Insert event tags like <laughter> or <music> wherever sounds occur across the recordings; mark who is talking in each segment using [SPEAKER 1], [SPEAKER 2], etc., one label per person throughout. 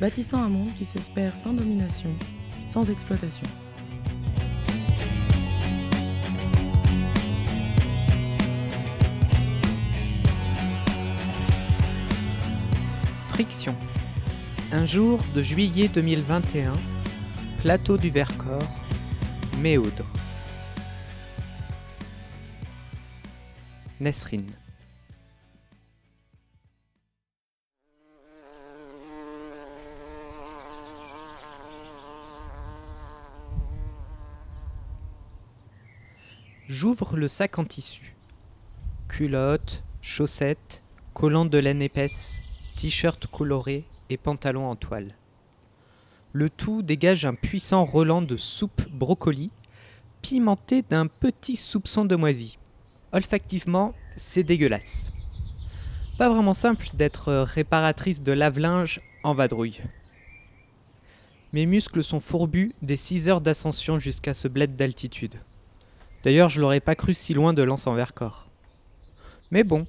[SPEAKER 1] bâtissant un monde qui s'espère sans domination, sans exploitation.
[SPEAKER 2] Friction. Un jour de juillet 2021, plateau du Vercors, Méaudre. Nesrine. J'ouvre le sac en tissu. Culottes, chaussettes, collants de laine épaisse, t-shirt coloré et pantalon en toile. Le tout dégage un puissant relent de soupe brocoli, pimenté d'un petit soupçon de moisi. Olfactivement, c'est dégueulasse. Pas vraiment simple d'être réparatrice de lave-linge en vadrouille. Mes muscles sont fourbus des 6 heures d'ascension jusqu'à ce bled d'altitude. D'ailleurs, je l'aurais pas cru si loin de l'Anse en Vercors. Mais bon,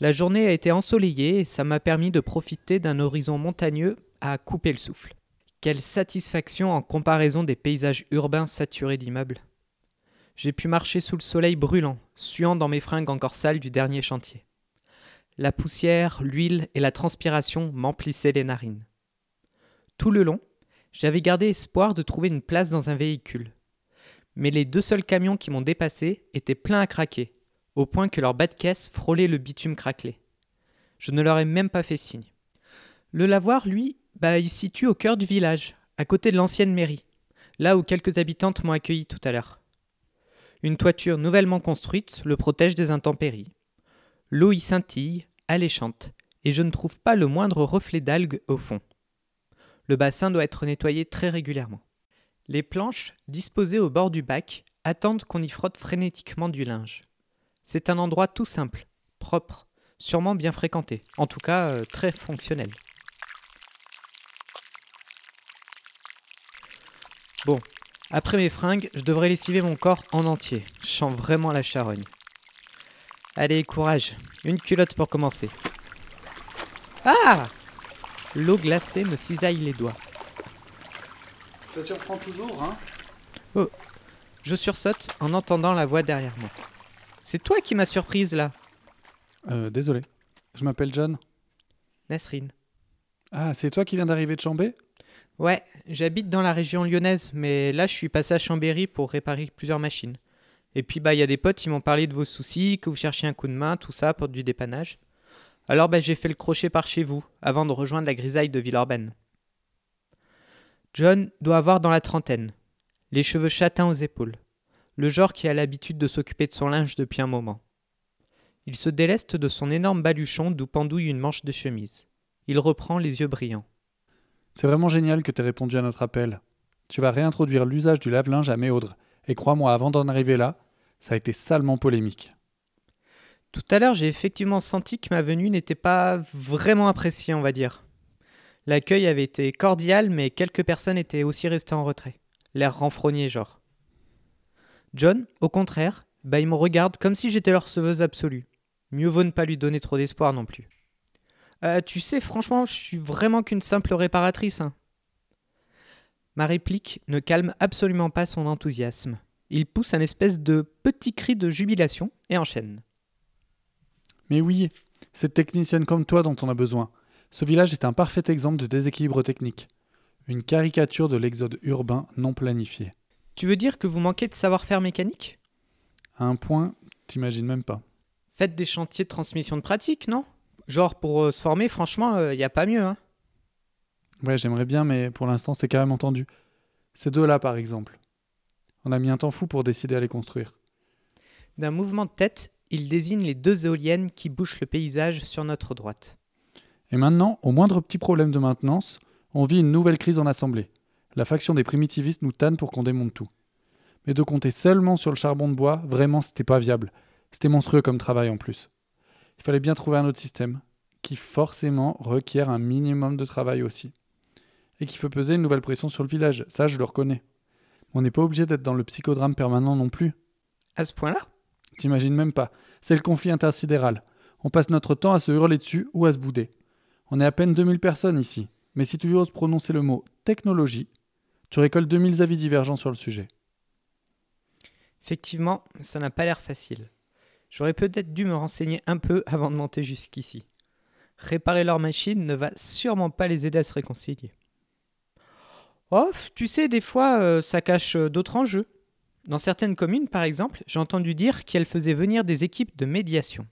[SPEAKER 2] la journée a été ensoleillée et ça m'a permis de profiter d'un horizon montagneux à couper le souffle. Quelle satisfaction en comparaison des paysages urbains saturés d'immeubles. J'ai pu marcher sous le soleil brûlant, suant dans mes fringues encore sales du dernier chantier. La poussière, l'huile et la transpiration m'emplissaient les narines. Tout le long, j'avais gardé espoir de trouver une place dans un véhicule. Mais les deux seuls camions qui m'ont dépassé étaient pleins à craquer, au point que leur bas de caisse frôlait le bitume craquelé. Je ne leur ai même pas fait signe. Le lavoir, lui, bah, il se situe au cœur du village, à côté de l'ancienne mairie, là où quelques habitantes m'ont accueilli tout à l'heure. Une toiture nouvellement construite le protège des intempéries. L'eau y scintille, alléchante, et je ne trouve pas le moindre reflet d'algues au fond. Le bassin doit être nettoyé très régulièrement. Les planches, disposées au bord du bac, attendent qu'on y frotte frénétiquement du linge. C'est un endroit tout simple, propre, sûrement bien fréquenté, en tout cas euh, très fonctionnel. Bon, après mes fringues, je devrais lessiver mon corps en entier. Je sens vraiment la charogne. Allez, courage. Une culotte pour commencer. Ah L'eau glacée me cisaille les doigts.
[SPEAKER 3] Ça surprend toujours, hein
[SPEAKER 2] Oh Je sursaute en entendant la voix derrière moi. C'est toi qui m'as surprise là,
[SPEAKER 3] euh, Désolé. Je m'appelle John.
[SPEAKER 2] Nasrine.
[SPEAKER 3] Ah, c'est toi qui viens d'arriver de Chambé
[SPEAKER 2] Ouais, j'habite dans la région lyonnaise, mais là je suis passé à Chambéry pour réparer plusieurs machines. Et puis bah il y a des potes qui m'ont parlé de vos soucis, que vous cherchiez un coup de main, tout ça pour du dépannage. Alors bah j'ai fait le crochet par chez vous, avant de rejoindre la grisaille de Villeurbanne. John doit avoir dans la trentaine, les cheveux châtains aux épaules, le genre qui a l'habitude de s'occuper de son linge depuis un moment. Il se déleste de son énorme baluchon d'où pendouille une manche de chemise. Il reprend les yeux brillants.
[SPEAKER 3] C'est vraiment génial que tu aies répondu à notre appel. Tu vas réintroduire l'usage du lave-linge à Méaudre. Et crois-moi, avant d'en arriver là, ça a été salement polémique.
[SPEAKER 2] Tout à l'heure, j'ai effectivement senti que ma venue n'était pas vraiment appréciée, on va dire. L'accueil avait été cordial, mais quelques personnes étaient aussi restées en retrait. L'air renfrogné, genre. John, au contraire, bah, il me regarde comme si j'étais leur receveuse absolue. Mieux vaut ne pas lui donner trop d'espoir non plus. Euh, tu sais, franchement, je suis vraiment qu'une simple réparatrice. Hein. Ma réplique ne calme absolument pas son enthousiasme. Il pousse un espèce de petit cri de jubilation et enchaîne.
[SPEAKER 3] Mais oui, cette technicienne comme toi dont on a besoin. Ce village est un parfait exemple de déséquilibre technique. Une caricature de l'exode urbain non planifié.
[SPEAKER 2] Tu veux dire que vous manquez de savoir-faire mécanique?
[SPEAKER 3] À un point, t'imagines même pas.
[SPEAKER 2] Faites des chantiers de transmission de pratique, non? Genre, pour euh, se former, franchement, il n'y a pas mieux. Hein.
[SPEAKER 3] Ouais, j'aimerais bien, mais pour l'instant, c'est carrément tendu. Ces deux-là, par exemple. On a mis un temps fou pour décider à les construire.
[SPEAKER 2] D'un mouvement de tête, il désigne les deux éoliennes qui bouchent le paysage sur notre droite.
[SPEAKER 3] Et maintenant, au moindre petit problème de maintenance, On vit une nouvelle crise en assemblée. La faction des primitivistes nous tanne pour qu'on démonte tout. Mais de compter seulement sur le charbon de bois, vraiment, c'était pas viable. C'était monstrueux comme travail en plus. Il fallait bien trouver un autre système, qui forcément requiert un minimum de travail aussi. Et qui fait peser une nouvelle pression sur le village, ça je le reconnais. On n'est pas obligé d'être dans le psychodrame permanent non plus.
[SPEAKER 2] À ce point-là?
[SPEAKER 3] T'imagines même pas. C'est le conflit intersidéral. On passe notre temps à se hurler dessus ou à se bouder. On est à peine 2000 personnes ici. Mais si tu oses prononcer le mot technologie, tu récoltes 2000 avis divergents sur le sujet.
[SPEAKER 2] Effectivement, ça n'a pas l'air facile. J'aurais peut-être dû me renseigner un peu <laughs> avant de monter jusqu'ici. Réparer leur machine ne va sûrement pas les aider à se réconcilier. Oh, tu sais, des fois, euh, ça cache euh, d'autres enjeux. Dans certaines communes, par exemple, j'ai entendu dire qu'elles faisaient venir des équipes de médiation.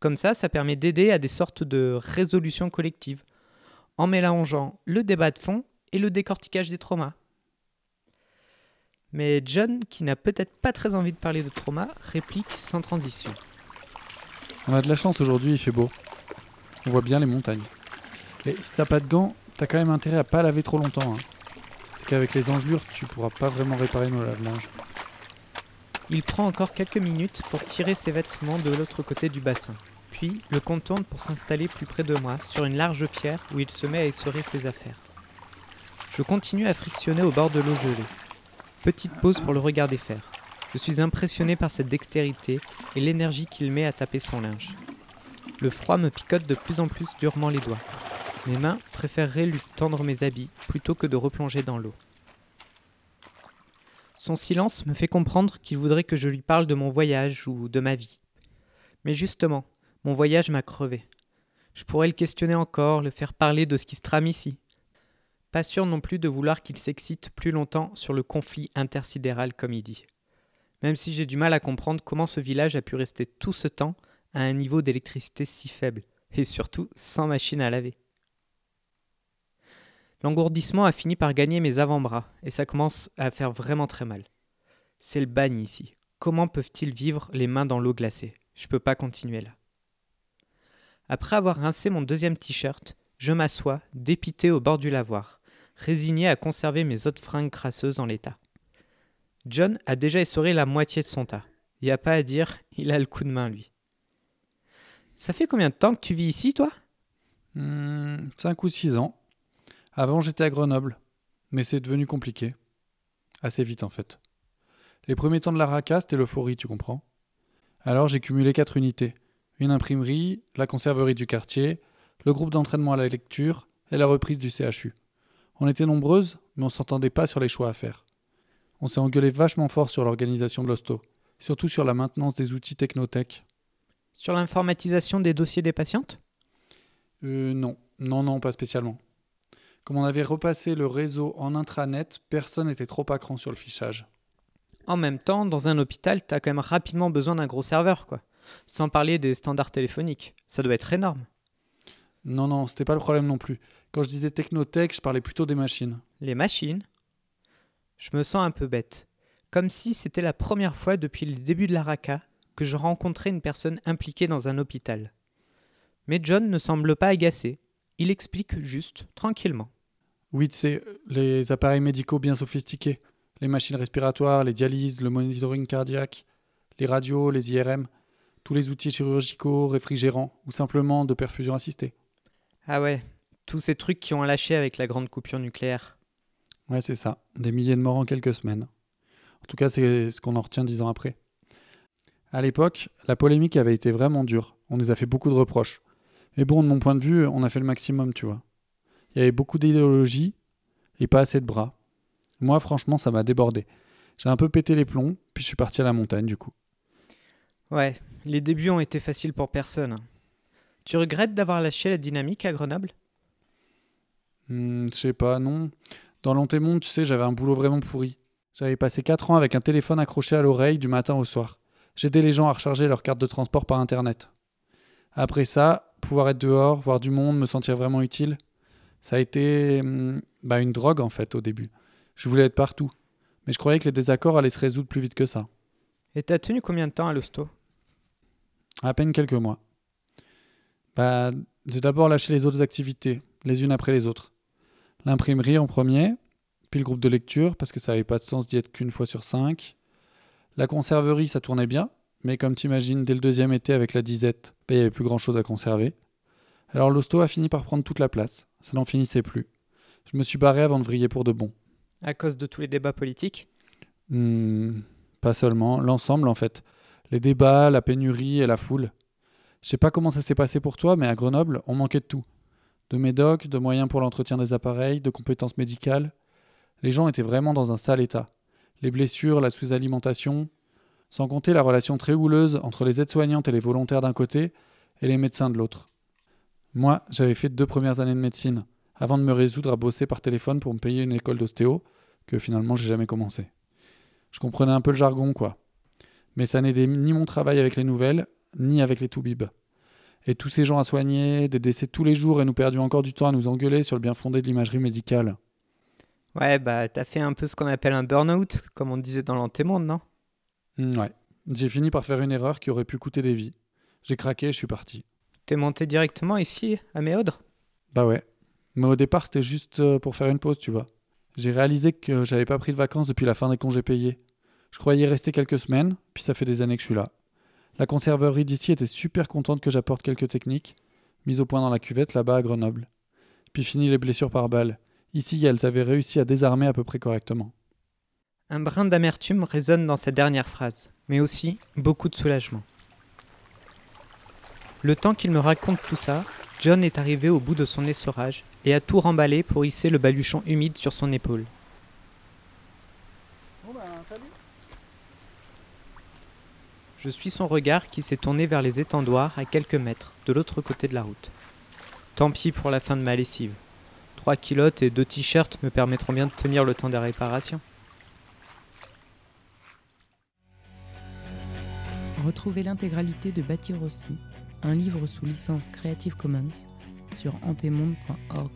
[SPEAKER 2] Comme ça, ça permet d'aider à des sortes de résolutions collectives, en mélangeant le débat de fond et le décortiquage des traumas. Mais John, qui n'a peut-être pas très envie de parler de trauma, réplique sans transition.
[SPEAKER 3] On a de la chance aujourd'hui, il fait beau. On voit bien les montagnes. Et si t'as pas de gants, t'as quand même intérêt à pas laver trop longtemps. hein. C'est qu'avec les engelures, tu pourras pas vraiment réparer nos lave-linges.
[SPEAKER 2] Il prend encore quelques minutes pour tirer ses vêtements de l'autre côté du bassin. Puis le contourne pour s'installer plus près de moi, sur une large pierre où il se met à essorer ses affaires. Je continue à frictionner au bord de l'eau gelée. Petite pause pour le regarder faire. Je suis impressionné par cette dextérité et l'énergie qu'il met à taper son linge. Le froid me picote de plus en plus durement les doigts. Mes mains préféreraient lui tendre mes habits plutôt que de replonger dans l'eau. Son silence me fait comprendre qu'il voudrait que je lui parle de mon voyage ou de ma vie. Mais justement, mon voyage m'a crevé. Je pourrais le questionner encore, le faire parler de ce qui se trame ici. Pas sûr non plus de vouloir qu'il s'excite plus longtemps sur le conflit intersidéral comme il dit. Même si j'ai du mal à comprendre comment ce village a pu rester tout ce temps à un niveau d'électricité si faible, et surtout sans machine à laver. L'engourdissement a fini par gagner mes avant-bras, et ça commence à faire vraiment très mal. C'est le bagne ici. Comment peuvent-ils vivre les mains dans l'eau glacée? Je peux pas continuer là. Après avoir rincé mon deuxième t-shirt, je m'assois, dépité au bord du lavoir, résigné à conserver mes autres fringues crasseuses en l'état. John a déjà essoré la moitié de son tas. Y a pas à dire, il a le coup de main lui. Ça fait combien de temps que tu vis ici, toi?
[SPEAKER 3] 5 Hmm, ou 6 ans. Avant, j'étais à Grenoble. Mais c'est devenu compliqué. Assez vite, en fait. Les premiers temps de la RACA, c'était l'euphorie, tu comprends Alors, j'ai cumulé quatre unités. Une imprimerie, la conserverie du quartier, le groupe d'entraînement à la lecture et la reprise du CHU. On était nombreuses, mais on s'entendait pas sur les choix à faire. On s'est engueulé vachement fort sur l'organisation de l'hosto, surtout sur la maintenance des outils technotech.
[SPEAKER 2] Sur l'informatisation des dossiers des patientes?
[SPEAKER 3] Euh, non, non, non, pas spécialement. Comme on avait repassé le réseau en intranet, personne n'était trop à cran sur le fichage.
[SPEAKER 2] En même temps, dans un hôpital, t'as quand même rapidement besoin d'un gros serveur, quoi. Sans parler des standards téléphoniques. Ça doit être énorme.
[SPEAKER 3] Non, non, c'était pas le problème non plus. Quand je disais technotech, je parlais plutôt des machines.
[SPEAKER 2] Les machines Je me sens un peu bête. Comme si c'était la première fois depuis le début de la RACA que je rencontrais une personne impliquée dans un hôpital. Mais John ne semble pas agacé. Il explique juste, tranquillement.
[SPEAKER 3] Oui, tu sais, les appareils médicaux bien sophistiqués. Les machines respiratoires, les dialyses, le monitoring cardiaque, les radios, les IRM, tous les outils chirurgicaux, réfrigérants ou simplement de perfusion assistée.
[SPEAKER 2] Ah ouais, tous ces trucs qui ont lâché avec la grande coupure nucléaire.
[SPEAKER 3] Ouais, c'est ça. Des milliers de morts en quelques semaines. En tout cas, c'est ce qu'on en retient dix ans après. À l'époque, la polémique avait été vraiment dure. On nous a fait beaucoup de reproches. Mais bon, de mon point de vue, on a fait le maximum, tu vois. Il y avait beaucoup d'idéologie et pas assez de bras. Moi, franchement, ça m'a débordé. J'ai un peu pété les plombs, puis je suis parti à la montagne, du coup.
[SPEAKER 2] Ouais, les débuts ont été faciles pour personne. Tu regrettes d'avoir lâché la dynamique à Grenoble?
[SPEAKER 3] Hmm, je sais pas, non. Dans l'antémonde, tu sais, j'avais un boulot vraiment pourri. J'avais passé 4 ans avec un téléphone accroché à l'oreille du matin au soir. J'aidais les gens à recharger leur carte de transport par internet. Après ça, pouvoir être dehors, voir du monde, me sentir vraiment utile, ça a été hmm, bah, une drogue en fait au début. Je voulais être partout. Mais je croyais que les désaccords allaient se résoudre plus vite que ça.
[SPEAKER 2] Et t'as tenu combien de temps à l'hosto?
[SPEAKER 3] À peine quelques mois. Bah, j'ai d'abord lâché les autres activités, les unes après les autres. L'imprimerie en premier, puis le groupe de lecture, parce que ça n'avait pas de sens d'y être qu'une fois sur cinq. La conserverie, ça tournait bien, mais comme t'imagines, dès le deuxième été avec la disette, bah, il n'y avait plus grand chose à conserver. Alors l'hosto a fini par prendre toute la place, ça n'en finissait plus. Je me suis barré avant de vriller pour de bon.
[SPEAKER 2] À cause de tous les débats politiques?
[SPEAKER 3] Hmm, pas seulement, l'ensemble en fait. Les débats, la pénurie et la foule. Je sais pas comment ça s'est passé pour toi, mais à Grenoble, on manquait de tout. De médocs, de moyens pour l'entretien des appareils, de compétences médicales. Les gens étaient vraiment dans un sale état. Les blessures, la sous-alimentation, sans compter la relation très houleuse entre les aides-soignantes et les volontaires d'un côté et les médecins de l'autre. Moi, j'avais fait deux premières années de médecine, avant de me résoudre à bosser par téléphone pour me payer une école d'ostéo, que finalement j'ai jamais commencé. Je comprenais un peu le jargon, quoi. Mais ça n'aidait ni mon travail avec les nouvelles, ni avec les toubibs. Et tous ces gens à soigner, des décès tous les jours, et nous perdions encore du temps à nous engueuler sur le bien fondé de l'imagerie médicale.
[SPEAKER 2] Ouais, bah t'as fait un peu ce qu'on appelle un burn-out, comme on disait dans l'antémonde, non?
[SPEAKER 3] Hmm, ouais. J'ai fini par faire une erreur qui aurait pu coûter des vies. J'ai craqué et je suis parti.
[SPEAKER 2] T'es monté directement ici, à Méodre
[SPEAKER 3] Bah ouais. Mais au départ, c'était juste euh, pour faire une pause, tu vois. J'ai réalisé que j'avais pas pris de vacances depuis la fin des congés payés. Je croyais rester quelques semaines, puis ça fait des années que je suis là. La conserverie d'ici était super contente que j'apporte quelques techniques, mises au point dans la cuvette là-bas à Grenoble. Puis fini les blessures par balles. Ici, elles avaient réussi à désarmer à peu près correctement.
[SPEAKER 2] Un brin d'amertume résonne dans cette dernière phrase, mais aussi beaucoup de soulagement. Le temps qu'il me raconte tout ça, John est arrivé au bout de son essorage et a tout remballé pour hisser le baluchon humide sur son épaule. Je suis son regard qui s'est tourné vers les étendoirs à quelques mètres de l'autre côté de la route. Tant pis pour la fin de ma lessive. Trois kilotes et deux t-shirts me permettront bien de tenir le temps des réparations.
[SPEAKER 1] Retrouvez l'intégralité de Bâtir aussi, un livre sous licence Creative Commons, sur antemonde.org.